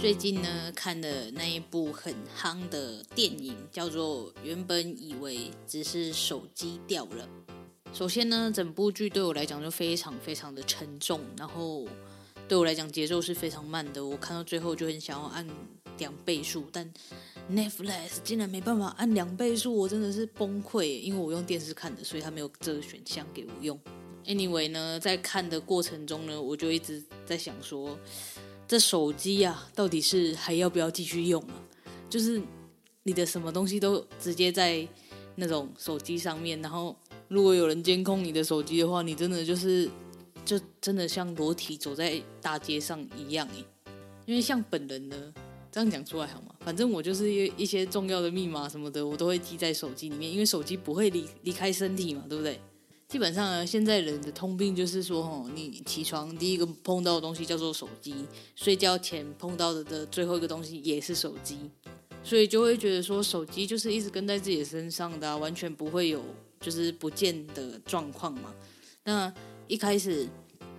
最近呢，看的那一部很夯的电影叫做《原本以为只是手机掉了》。首先呢，整部剧对我来讲就非常非常的沉重，然后对我来讲节奏是非常慢的。我看到最后就很想要按两倍速，但 Netflix 竟然没办法按两倍速，我真的是崩溃。因为我用电视看的，所以他没有这个选项给我用。Anyway 呢，在看的过程中呢，我就一直在想说，这手机啊，到底是还要不要继续用啊？就是你的什么东西都直接在那种手机上面，然后如果有人监控你的手机的话，你真的就是就真的像裸体走在大街上一样诶。因为像本人呢，这样讲出来好吗？反正我就是一一些重要的密码什么的，我都会记在手机里面，因为手机不会离离开身体嘛，对不对？基本上呢，现在人的通病就是说，吼，你起床第一个碰到的东西叫做手机，睡觉前碰到的的最后一个东西也是手机，所以就会觉得说，手机就是一直跟在自己身上的，完全不会有就是不见的状况嘛。那一开始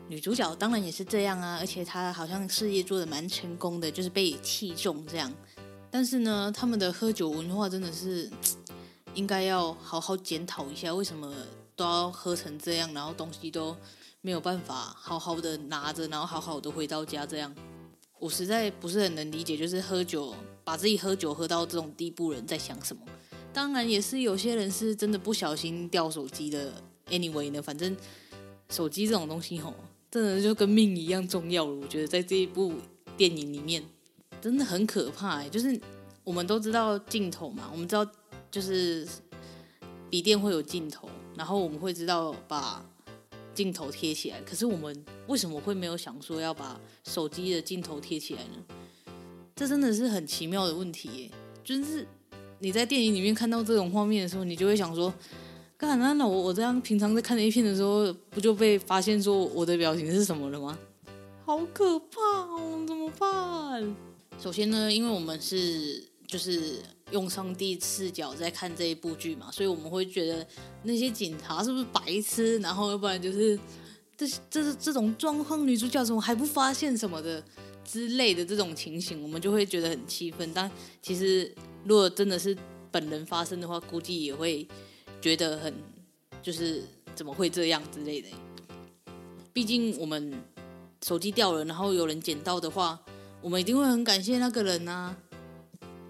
女主角当然也是这样啊，而且她好像事业做得蛮成功的，就是被器重这样。但是呢，他们的喝酒文化真的是应该要好好检讨一下，为什么？都要喝成这样，然后东西都没有办法好好的拿着，然后好好的回到家这样，我实在不是很能理解，就是喝酒把自己喝酒喝到这种地步，人在想什么？当然也是有些人是真的不小心掉手机的。Anyway 呢，反正手机这种东西吼，真的就跟命一样重要了。我觉得在这一部电影里面真的很可怕欸，就是我们都知道镜头嘛，我们知道就是笔电会有镜头。然后我们会知道把镜头贴起来，可是我们为什么会没有想说要把手机的镜头贴起来呢？这真的是很奇妙的问题耶！就是你在电影里面看到这种画面的时候，你就会想说：干那那我我这样平常在看 A 片的时候，不就被发现说我的表情是什么了吗？好可怕哦！怎么办？首先呢，因为我们是就是。用上帝视角在看这一部剧嘛，所以我们会觉得那些警察是不是白痴？然后要不然就是这这这种状况，女主角怎么还不发现什么的之类的这种情形，我们就会觉得很气愤。但其实如果真的是本人发生的话，估计也会觉得很就是怎么会这样之类的。毕竟我们手机掉了，然后有人捡到的话，我们一定会很感谢那个人啊。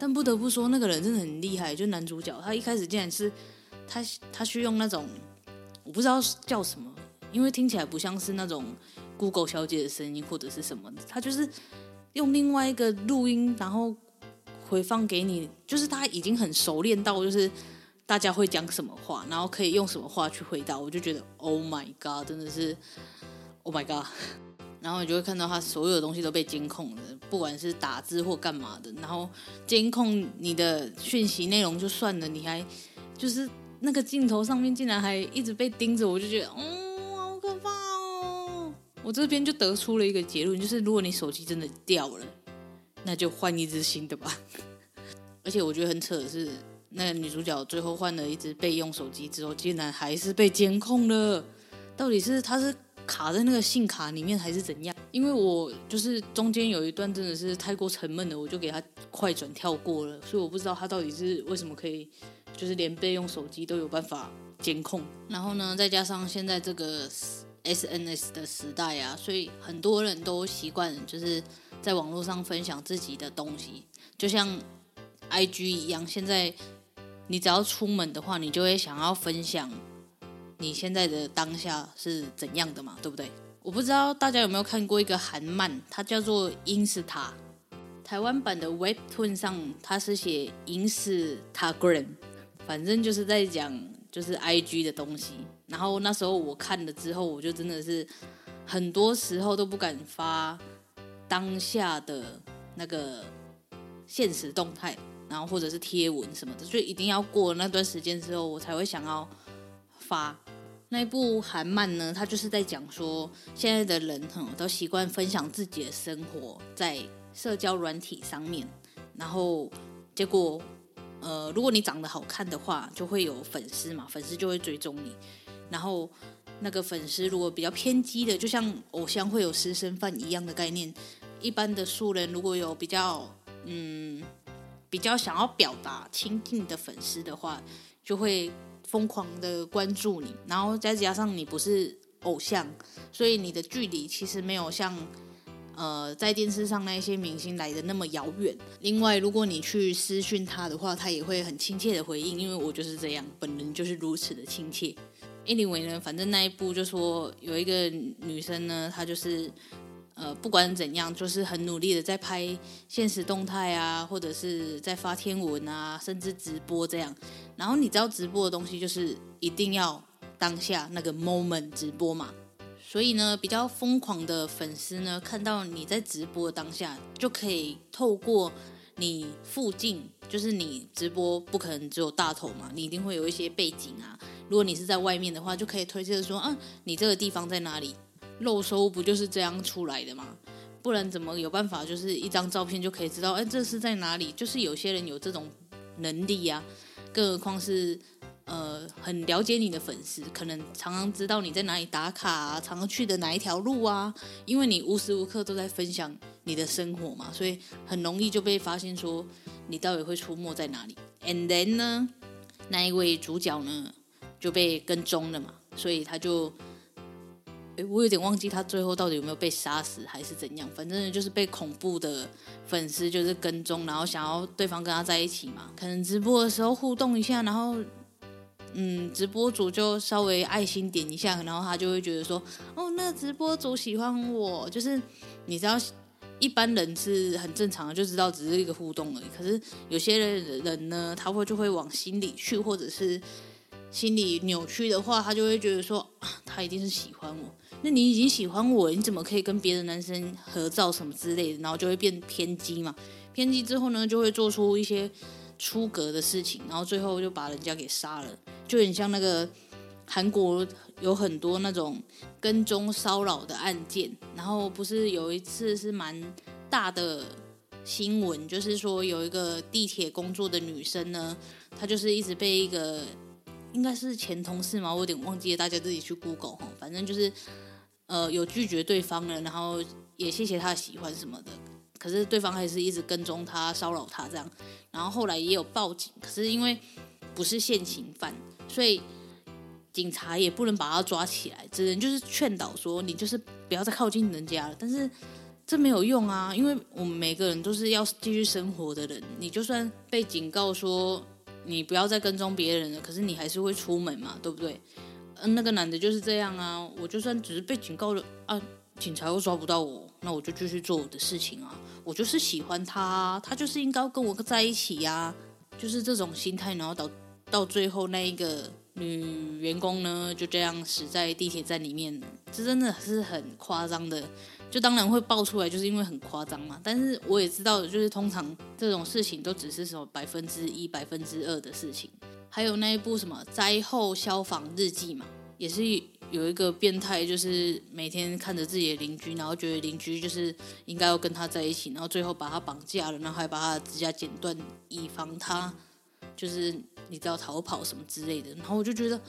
但不得不说，那个人真的很厉害。就男主角，他一开始竟然是他，他去用那种我不知道叫什么，因为听起来不像是那种 Google 小姐的声音或者是什么。他就是用另外一个录音，然后回放给你。就是他已经很熟练到，就是大家会讲什么话，然后可以用什么话去回答。我就觉得，Oh my God，真的是 Oh my God。然后你就会看到他所有的东西都被监控了，不管是打字或干嘛的。然后监控你的讯息内容就算了，你还就是那个镜头上面竟然还一直被盯着，我就觉得，哦，好可怕哦！我这边就得出了一个结论，就是如果你手机真的掉了，那就换一支新的吧。而且我觉得很扯的是，那个女主角最后换了一支备用手机之后，竟然还是被监控了。到底是她是卡在那个信卡里面，还是怎样？因为我就是中间有一段真的是太过沉闷了，我就给她快转跳过了，所以我不知道她到底是为什么可以，就是连备用手机都有办法监控。然后呢，再加上现在这个 SNS 的时代啊，所以很多人都习惯就是在网络上分享自己的东西，就像 IG 一样，现在。你只要出门的话，你就会想要分享你现在的当下是怎样的嘛，对不对？我不知道大家有没有看过一个韩漫，它叫做《Insta》，台湾版的 Webtoon 上它是写 Instagram，反正就是在讲就是 IG 的东西。然后那时候我看了之后，我就真的是很多时候都不敢发当下的那个现实动态。然后或者是贴文什么的，所以一定要过那段时间之后，我才会想要发那一部韩漫呢。它就是在讲说，现在的人哈都习惯分享自己的生活在社交软体上面，然后结果呃，如果你长得好看的话，就会有粉丝嘛，粉丝就会追踪你。然后那个粉丝如果比较偏激的，就像偶像会有私生饭一样的概念，一般的素人如果有比较嗯。比较想要表达亲近的粉丝的话，就会疯狂的关注你，然后再加上你不是偶像，所以你的距离其实没有像呃在电视上那些明星来的那么遥远。另外，如果你去私讯他的话，他也会很亲切的回应，因为我就是这样，本人就是如此的亲切。Anyway 呢，反正那一部就说有一个女生呢，她就是。呃，不管怎样，就是很努力的在拍现实动态啊，或者是在发天文啊，甚至直播这样。然后你知道直播的东西就是一定要当下那个 moment 直播嘛。所以呢，比较疯狂的粉丝呢，看到你在直播的当下，就可以透过你附近，就是你直播不可能只有大头嘛，你一定会有一些背景啊。如果你是在外面的话，就可以推测说，啊，你这个地方在哪里？肉搜不就是这样出来的吗？不然怎么有办法？就是一张照片就可以知道，哎，这是在哪里？就是有些人有这种能力呀，更何况是呃很了解你的粉丝，可能常常知道你在哪里打卡啊，常常去的哪一条路啊，因为你无时无刻都在分享你的生活嘛，所以很容易就被发现说你到底会出没在哪里。And then 呢，那一位主角呢就被跟踪了嘛，所以他就。我有点忘记他最后到底有没有被杀死还是怎样，反正就是被恐怖的粉丝就是跟踪，然后想要对方跟他在一起嘛。可能直播的时候互动一下，然后嗯，直播主就稍微爱心点一下，然后他就会觉得说，哦，那直播主喜欢我，就是你知道，一般人是很正常的，就知道只是一个互动而已。可是有些人呢，他会就会往心里去，或者是心理扭曲的话，他就会觉得说，他一定是喜欢我。那你已经喜欢我，你怎么可以跟别的男生合照什么之类的？然后就会变偏激嘛。偏激之后呢，就会做出一些出格的事情，然后最后就把人家给杀了。就很像那个韩国有很多那种跟踪骚扰的案件，然后不是有一次是蛮大的新闻，就是说有一个地铁工作的女生呢，她就是一直被一个应该是前同事嘛，我有点忘记了，大家自己去 Google，反正就是。呃，有拒绝对方了，然后也谢谢他喜欢什么的，可是对方还是一直跟踪他，骚扰他这样，然后后来也有报警，可是因为不是现行犯，所以警察也不能把他抓起来，只能就是劝导说你就是不要再靠近人家了，但是这没有用啊，因为我们每个人都是要继续生活的人，你就算被警告说你不要再跟踪别人了，可是你还是会出门嘛，对不对？嗯，那个男的就是这样啊，我就算只是被警告了啊，警察又抓不到我，那我就继续做我的事情啊。我就是喜欢他，他就是应该跟我在一起呀，就是这种心态，然后到到最后那一个女员工呢，就这样死在地铁站里面，这真的是很夸张的。就当然会爆出来，就是因为很夸张嘛。但是我也知道，就是通常这种事情都只是什么百分之一、百分之二的事情。还有那一部什么灾后消防日记嘛，也是有一个变态，就是每天看着自己的邻居，然后觉得邻居就是应该要跟他在一起，然后最后把他绑架了，然后还把他的指甲剪断，以防他就是你知道逃跑什么之类的。然后我就觉得，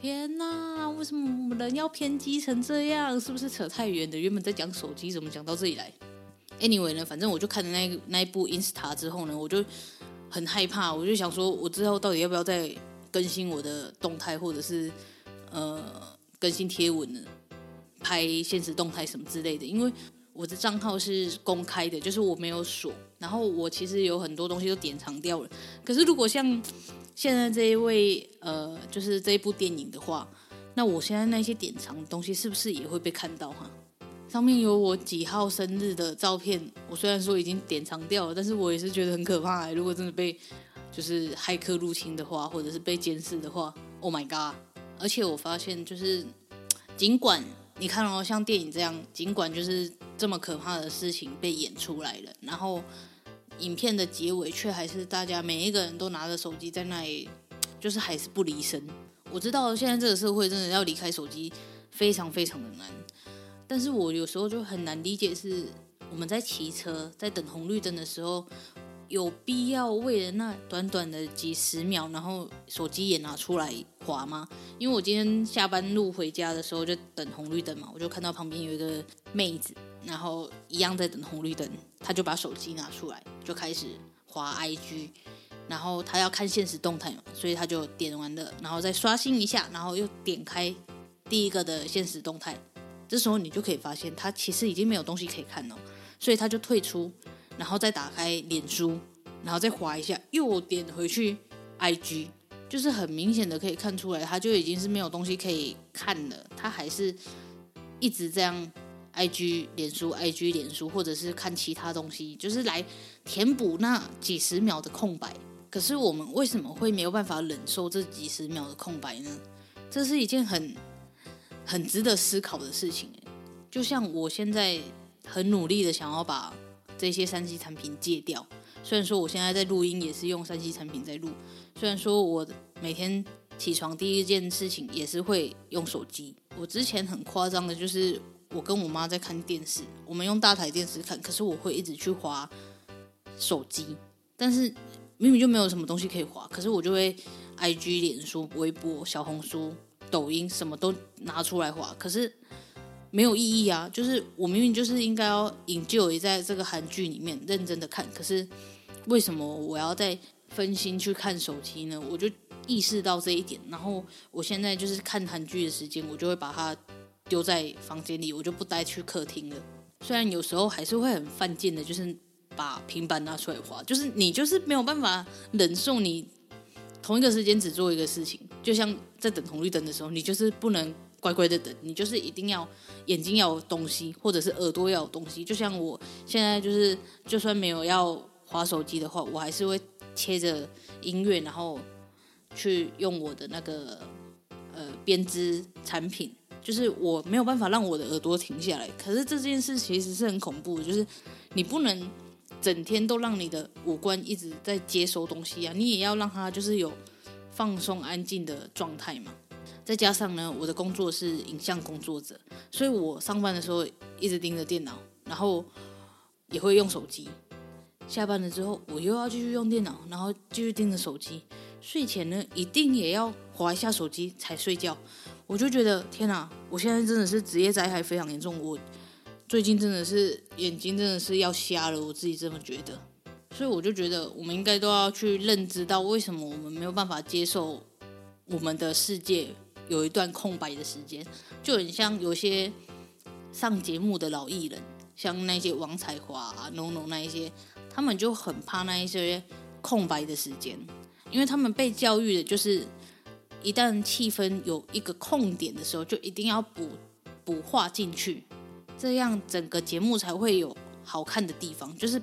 天哪，为什么人要偏激成这样？是不是扯太远的？原本在讲手机，怎么讲到这里来？Anyway 呢，反正我就看了那那一部 Insta 之后呢，我就很害怕，我就想说，我之后到底要不要再更新我的动态，或者是呃更新贴文呢？拍现实动态什么之类的，因为我的账号是公开的，就是我没有锁。然后我其实有很多东西都典藏掉了。可是如果像现在这一位呃，就是这一部电影的话，那我现在那些典藏的东西是不是也会被看到哈？上面有我几号生日的照片，我虽然说已经典藏掉了，但是我也是觉得很可怕。如果真的被就是骇客入侵的话，或者是被监视的话，Oh my god！而且我发现就是尽管。你看哦，像电影这样，尽管就是这么可怕的事情被演出来了，然后影片的结尾却还是大家每一个人都拿着手机在那里，就是还是不离身。我知道现在这个社会真的要离开手机非常非常的难，但是我有时候就很难理解，是我们在骑车在等红绿灯的时候。有必要为了那短短的几十秒，然后手机也拿出来滑吗？因为我今天下班路回家的时候就等红绿灯嘛，我就看到旁边有一个妹子，然后一样在等红绿灯，他就把手机拿出来就开始滑 IG，然后他要看现实动态嘛，所以他就点完了，然后再刷新一下，然后又点开第一个的现实动态，这时候你就可以发现他其实已经没有东西可以看了，所以他就退出。然后再打开脸书，然后再滑一下，又点回去 IG，就是很明显的可以看出来，他就已经是没有东西可以看了。他还是一直这样 IG 脸书 IG 脸书，或者是看其他东西，就是来填补那几十秒的空白。可是我们为什么会没有办法忍受这几十秒的空白呢？这是一件很很值得思考的事情。就像我现在很努力的想要把。这些三 C 产品戒掉。虽然说我现在在录音也是用三 C 产品在录，虽然说我每天起床第一件事情也是会用手机。我之前很夸张的就是我跟我妈在看电视，我们用大台电视看，可是我会一直去划手机。但是明明就没有什么东西可以划，可是我就会 IG、脸书、微博、小红书、抖音什么都拿出来划，可是。没有意义啊！就是我明明就是应该要 enjoy 在这个韩剧里面认真的看，可是为什么我要再分心去看手机呢？我就意识到这一点，然后我现在就是看韩剧的时间，我就会把它丢在房间里，我就不带去客厅了。虽然有时候还是会很犯贱的，就是把平板拿出来滑，就是你就是没有办法忍受你同一个时间只做一个事情，就像在等红绿灯的时候，你就是不能。乖乖的等，你就是一定要眼睛要有东西，或者是耳朵要有东西。就像我现在就是，就算没有要滑手机的话，我还是会切着音乐，然后去用我的那个呃编织产品。就是我没有办法让我的耳朵停下来。可是这件事其实是很恐怖的，就是你不能整天都让你的五官一直在接收东西啊，你也要让它就是有放松安静的状态嘛。再加上呢，我的工作是影像工作者，所以我上班的时候一直盯着电脑，然后也会用手机。下班了之后，我又要继续用电脑，然后继续盯着手机。睡前呢，一定也要划一下手机才睡觉。我就觉得天哪，我现在真的是职业灾害非常严重。我最近真的是眼睛真的是要瞎了，我自己这么觉得。所以我就觉得，我们应该都要去认知到，为什么我们没有办法接受我们的世界。有一段空白的时间，就很像有些上节目的老艺人，像那些王彩华啊、农农那一些，他们就很怕那一些空白的时间，因为他们被教育的就是，一旦气氛有一个空点的时候，就一定要补补画进去，这样整个节目才会有好看的地方，就是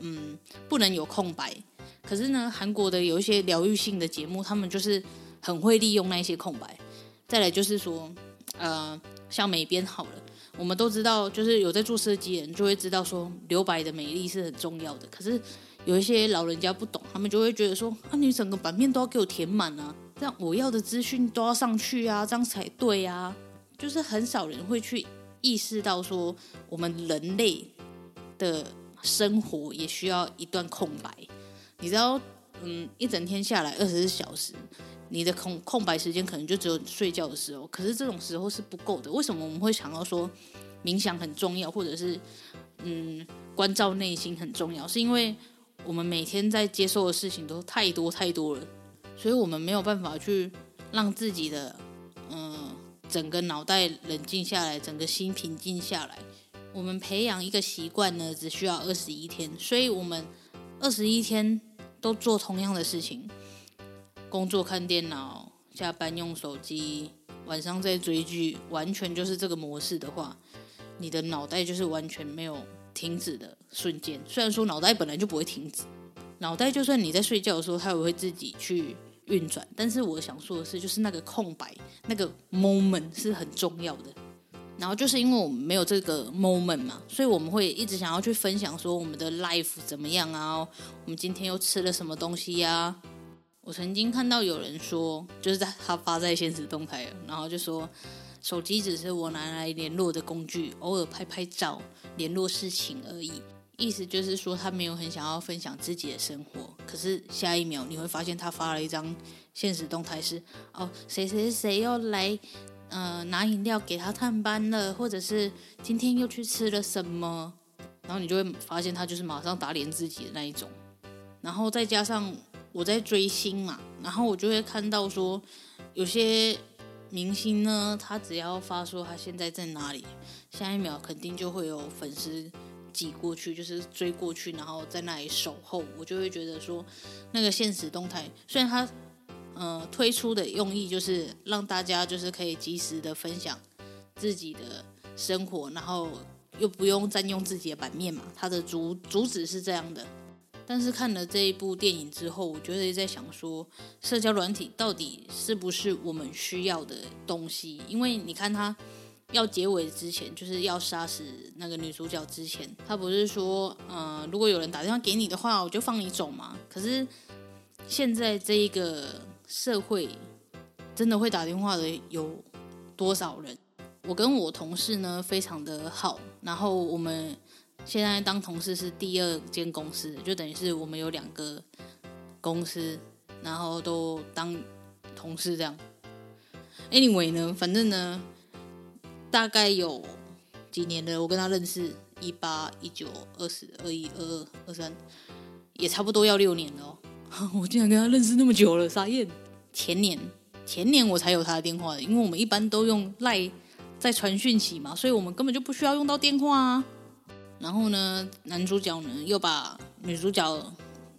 嗯，不能有空白。可是呢，韩国的有一些疗愈性的节目，他们就是很会利用那些空白。再来就是说，呃，像美编好了，我们都知道，就是有在做设计的人就会知道说，留白的美丽是很重要的。可是有一些老人家不懂，他们就会觉得说，啊，你整个版面都要给我填满啊，这样我要的资讯都要上去啊，这样才对啊。就是很少人会去意识到说，我们人类的生活也需要一段空白。你知道，嗯，一整天下来二十四小时，你的空空白时间可能就只有睡觉的时候。可是这种时候是不够的。为什么我们会想要说冥想很重要，或者是嗯关照内心很重要？是因为我们每天在接受的事情都太多太多了，所以我们没有办法去让自己的嗯整个脑袋冷静下来，整个心平静下来。我们培养一个习惯呢，只需要二十一天，所以我们二十一天都做同样的事情：工作看电脑，下班用手机，晚上再追剧，完全就是这个模式的话，你的脑袋就是完全没有停止的瞬间。虽然说脑袋本来就不会停止，脑袋就算你在睡觉的时候，它也会自己去运转。但是我想说的是，就是那个空白，那个 moment 是很重要的。然后就是因为我们没有这个 moment 嘛，所以我们会一直想要去分享说我们的 life 怎么样啊？我们今天又吃了什么东西呀、我曾经看到有人说，就是在他发在现实动态，然后就说手机只是我拿来联络的工具，偶尔拍拍照、联络事情而已。意思就是说他没有很想要分享自己的生活。可是下一秒你会发现他发了一张现实动态是哦，谁谁谁又来。呃，拿饮料给他探班了，或者是今天又去吃了什么，然后你就会发现他就是马上打脸自己的那一种。然后再加上我在追星嘛，然后我就会看到说，有些明星呢，他只要发说他现在在哪里，下一秒肯定就会有粉丝挤过去，就是追过去，然后在那里守候。我就会觉得说，那个现实动态虽然他。呃，推出的用意就是让大家就是可以及时的分享自己的生活，然后又不用占用自己的版面嘛。它的主主旨是这样的。但是看了这一部电影之后，我觉得在想说，社交软体到底是不是我们需要的东西？因为你看他要结尾之前，就是要杀死那个女主角之前，他不是说，呃，如果有人打电话给你的话，我就放你走嘛。可是现在这一个。社会真的会打电话的有多少人？我跟我同事呢非常的好，然后我们现在当同事是第二间公司，就等于是我们有两个公司，然后都当同事这样。Anyway 呢，反正呢，大概有几年了，我跟他认识一八一九二十二一二二二三，也差不多要六年了哦。我竟然跟他认识那么久了，傻眼！前年，前年我才有他的电话的，因为我们一般都用赖在传讯息嘛，所以我们根本就不需要用到电话啊。然后呢，男主角呢又把女主角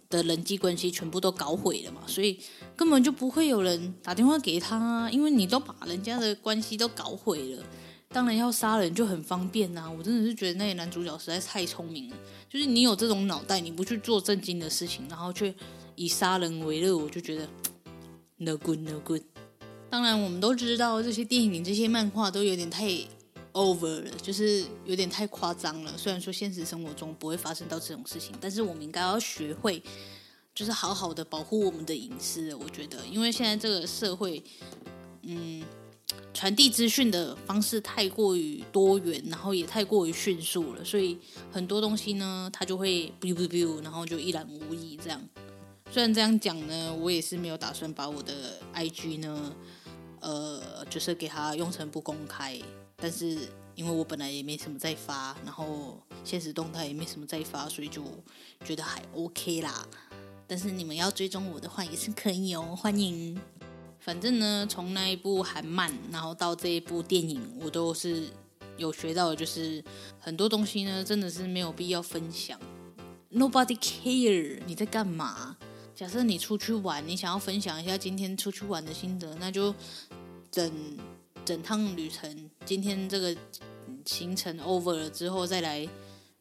的人际关系全部都搞毁了嘛，所以根本就不会有人打电话给他啊，因为你都把人家的关系都搞毁了，当然要杀人就很方便呐。我真的是觉得那个男主角实在太聪明了，就是你有这种脑袋，你不去做正经的事情，然后却。以杀人为乐，我就觉得 no good no good。当然，我们都知道这些电影、这些漫画都有点太 over 了，就是有点太夸张了。虽然说现实生活中不会发生到这种事情，但是我们应该要学会，就是好好的保护我们的隐私。我觉得，因为现在这个社会，嗯，传递资讯的方式太过于多元，然后也太过于迅速了，所以很多东西呢，它就会 biu biu biu，然后就一览无遗这样。虽然这样讲呢，我也是没有打算把我的 IG 呢，呃，就是给它用成不公开。但是因为我本来也没什么在发，然后现实动态也没什么在发，所以就觉得还 OK 啦。但是你们要追踪我的话也是可以哦，欢迎。反正呢，从那一部韩漫，然后到这一部电影，我都是有学到的，就是很多东西呢，真的是没有必要分享。Nobody care 你在干嘛？假设你出去玩，你想要分享一下今天出去玩的心得，那就整整趟旅程，今天这个行程 over 了之后再来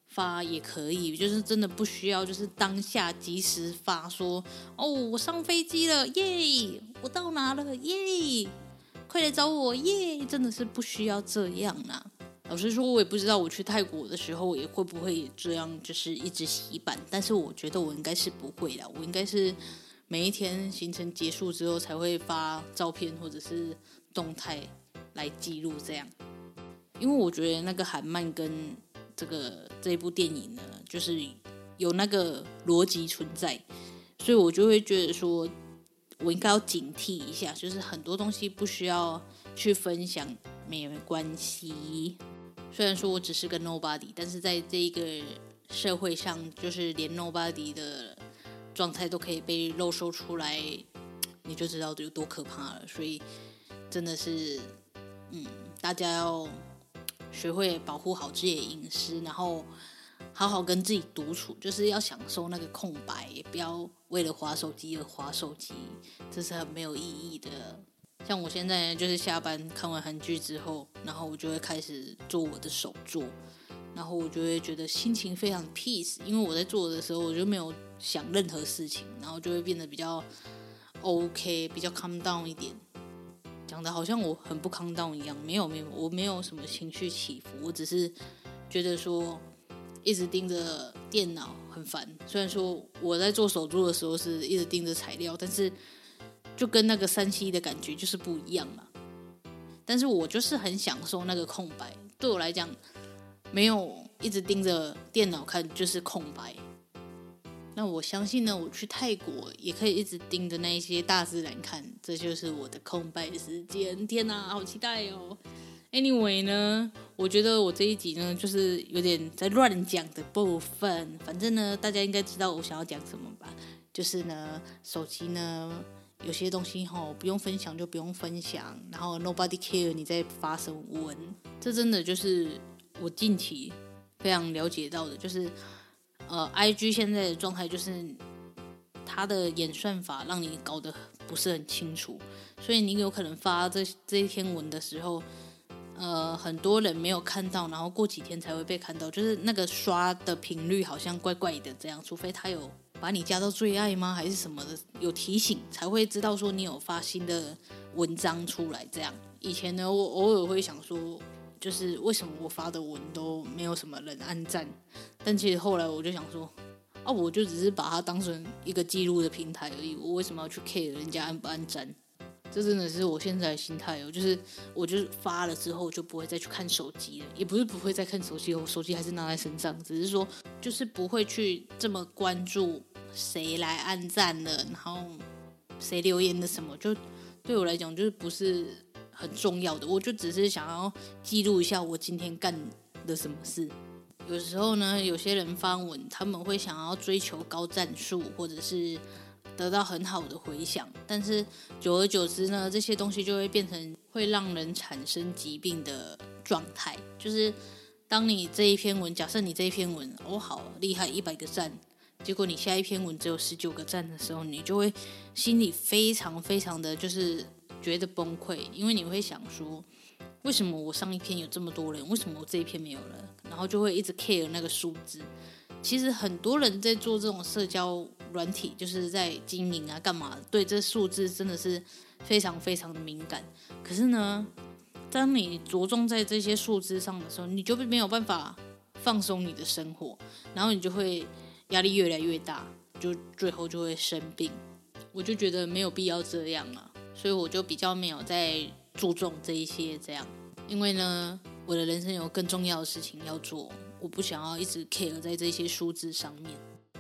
发也可以，就是真的不需要，就是当下即时发说，哦，我上飞机了，耶，我到哪了，耶，快来找我，耶，真的是不需要这样啦。老实说，我也不知道我去泰国的时候也会不会这样，就是一直洗版。但是我觉得我应该是不会的，我应该是每一天行程结束之后才会发照片或者是动态来记录这样。因为我觉得那个韩漫跟这个这一部电影呢，就是有那个逻辑存在。所以我就会觉得说，我应该要警惕一下，就是很多东西不需要去分享，没有关系。虽然说我只是个 nobody，但是在这个社会上，就是连 nobody 的状态都可以被露说出来，你就知道有多可怕了。所以真的是，嗯，大家要学会保护好自己的隐私，然后好好跟自己独处，就是要享受那个空白，也不要为了划手机而划手机，这是很没有意义的。像我现在就是下班看完韩剧之后，然后我就会开始做我的手作，然后我就会觉得心情非常 peace，因为我在做的时候我就没有想任何事情，然后就会变得比较 OK，比较 calm down 一点。讲的好像我很不康当一样，没有没有，我没有什么情绪起伏，我只是觉得说一直盯着电脑很烦。虽然说我在做手作的时候是一直盯着材料，但是。就跟那个三七的感觉就是不一样嘛，但是我就是很享受那个空白，对我来讲，没有一直盯着电脑看就是空白。那我相信呢，我去泰国也可以一直盯着那些大自然看，这就是我的空白时间。天哪，好期待哦！Anyway 呢，我觉得我这一集呢，就是有点在乱讲的部分。反正呢，大家应该知道我想要讲什么吧？就是呢，手机呢。有些东西吼不用分享就不用分享，然后 nobody care 你在发什么文，这真的就是我近期非常了解到的，就是呃，IG 现在的状态就是它的演算法让你搞得不是很清楚，所以你有可能发这这一篇文的时候，呃，很多人没有看到，然后过几天才会被看到，就是那个刷的频率好像怪怪的这样，除非他有。把你加到最爱吗？还是什么的？有提醒才会知道说你有发新的文章出来。这样以前呢，我偶尔会想说，就是为什么我发的文都没有什么人按赞？但其实后来我就想说，啊，我就只是把它当成一个记录的平台而已。我为什么要去 care 人家按不按赞？这真的是我现在的心态哦，就是我就是发了之后就不会再去看手机了，也不是不会再看手机，我手机还是拿在身上，只是说就是不会去这么关注谁来按赞了，然后谁留言的什么，就对我来讲就是不是很重要的，我就只是想要记录一下我今天干的什么事。有时候呢，有些人发文，他们会想要追求高赞数，或者是。得到很好的回响，但是久而久之呢，这些东西就会变成会让人产生疾病的状态。就是当你这一篇文，假设你这一篇文哦好厉害，一百个赞，结果你下一篇文只有十九个赞的时候，你就会心里非常非常的就是觉得崩溃，因为你会想说，为什么我上一篇有这么多人，为什么我这一篇没有了？然后就会一直 care 那个数字。其实很多人在做这种社交。软体就是在经营啊，干嘛？对这数字真的是非常非常的敏感。可是呢，当你着重在这些数字上的时候，你就没有办法放松你的生活，然后你就会压力越来越大，就最后就会生病。我就觉得没有必要这样了，所以我就比较没有在注重这一些这样，因为呢，我的人生有更重要的事情要做，我不想要一直 care 在这些数字上面。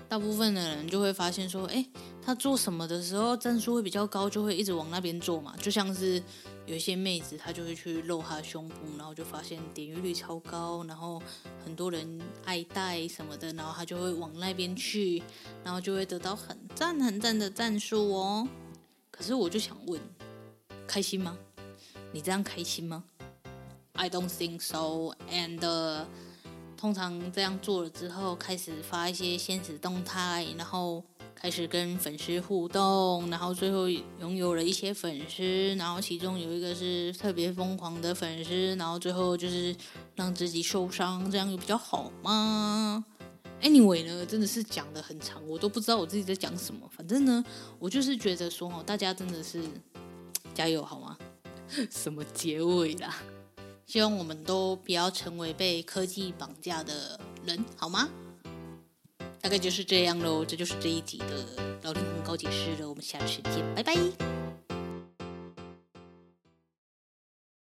大部分的人就会发现说，哎，他做什么的时候赞数会比较高，就会一直往那边做嘛。就像是有一些妹子，她就会去露她胸部，然后就发现点阅率超高，然后很多人爱戴什么的，然后她就会往那边去，然后就会得到很赞很赞的赞数哦。可是我就想问，开心吗？你这样开心吗？I don't think so. And、通常这样做了之后，开始发一些现实动态，然后开始跟粉丝互动，然后最后拥有了一些粉丝，然后其中有一个是特别疯狂的粉丝，然后最后就是让自己受伤，这样有比较好吗？Anyway 呢，真的是讲得很长，我都不知道我自己在讲什么。反正呢，我就是觉得说哦，大家真的是加油好吗？什么结尾啦？希望我们都不要成为被科技绑架的人，好吗？大概就是这样喽，这就是这一集的老灵魂告解室了。我们下次见，拜拜。